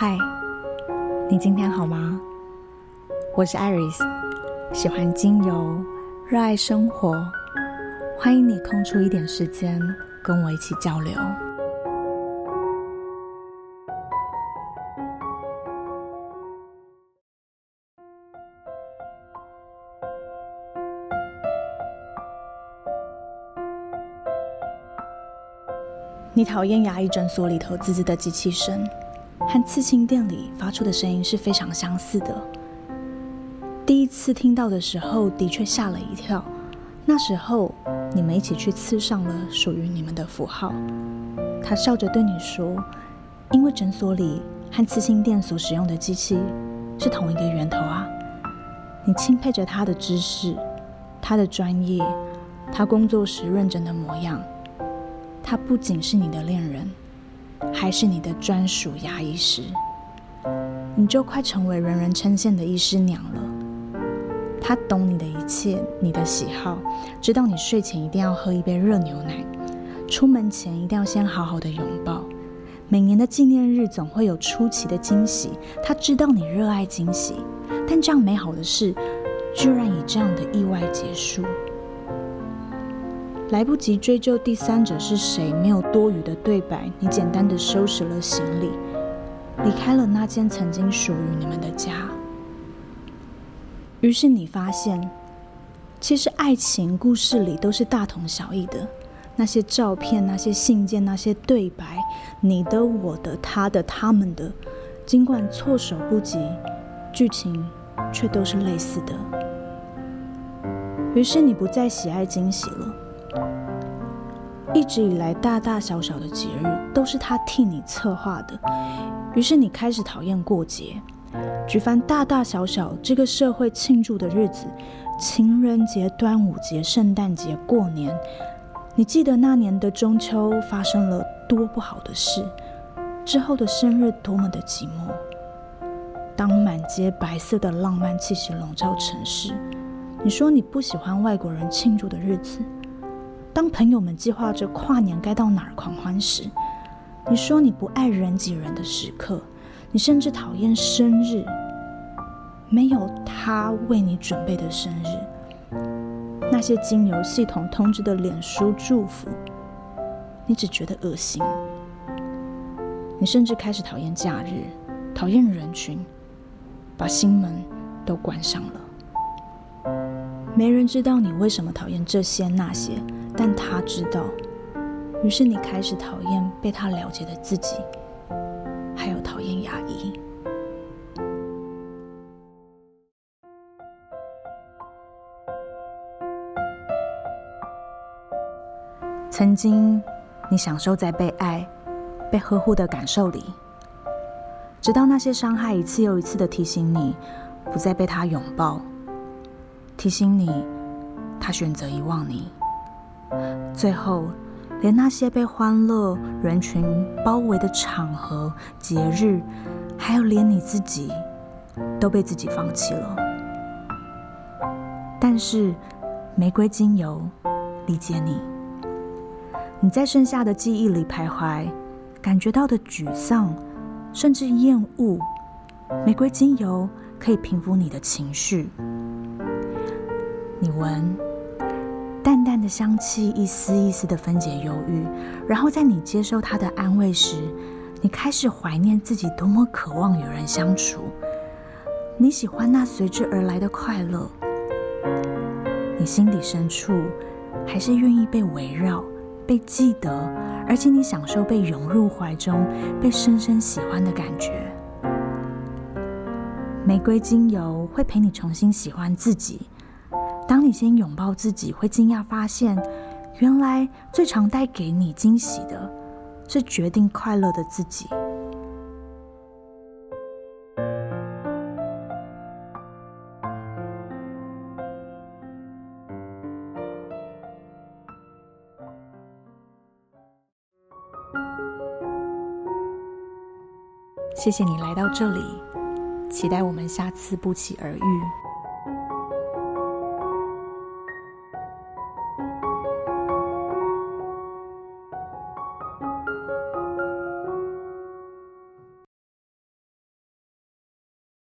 嗨，你今天好吗？我是 Iris，喜欢精油，热爱生活，欢迎你空出一点时间跟我一起交流。你讨厌牙医诊所里头滋滋的机器声，和刺青店里发出的声音是非常相似的。第一次听到的时候，的确吓了一跳。那时候你们一起去刺上了属于你们的符号。他笑着对你说：“因为诊所里和刺青店所使用的机器是同一个源头啊。”你钦佩着他的知识，他的专业，他工作时认真的模样。他不仅是你的恋人，还是你的专属牙医师，你就快成为人人称羡的医师娘了。他懂你的一切，你的喜好，知道你睡前一定要喝一杯热牛奶，出门前一定要先好好的拥抱。每年的纪念日总会有出奇的惊喜，他知道你热爱惊喜，但这样美好的事，居然以这样的意外结束。来不及追究第三者是谁，没有多余的对白，你简单的收拾了行李，离开了那间曾经属于你们的家。于是你发现，其实爱情故事里都是大同小异的，那些照片、那些信件、那些对白，你的、我的、他的、他们的，尽管措手不及，剧情却都是类似的。于是你不再喜爱惊喜了。一直以来，大大小小的节日都是他替你策划的。于是你开始讨厌过节，举凡大大小小这个社会庆祝的日子，情人节、端午节、圣诞节、过年。你记得那年的中秋发生了多不好的事？之后的生日多么的寂寞？当满街白色的浪漫气息笼罩城市，你说你不喜欢外国人庆祝的日子。当朋友们计划着跨年该到哪儿狂欢时，你说你不爱人挤人的时刻，你甚至讨厌生日，没有他为你准备的生日，那些经由系统通知的脸书祝福，你只觉得恶心。你甚至开始讨厌假日，讨厌人群，把心门都关上了。没人知道你为什么讨厌这些那些。但他知道，于是你开始讨厌被他了解的自己，还有讨厌牙医。曾经，你享受在被爱、被呵护的感受里，直到那些伤害一次又一次的提醒你，不再被他拥抱，提醒你，他选择遗忘你。最后，连那些被欢乐人群包围的场合、节日，还有连你自己，都被自己放弃了。但是，玫瑰精油理解你。你在剩下的记忆里徘徊，感觉到的沮丧，甚至厌恶，玫瑰精油可以平复你的情绪。你闻。淡淡的香气，一丝一丝的分解忧郁。然后在你接受他的安慰时，你开始怀念自己多么渴望与人相处。你喜欢那随之而来的快乐。你心底深处还是愿意被围绕、被记得，而且你享受被拥入怀中、被深深喜欢的感觉。玫瑰精油会陪你重新喜欢自己。当你先拥抱自己，会惊讶发现，原来最常带给你惊喜的，是决定快乐的自己。谢谢你来到这里，期待我们下次不期而遇。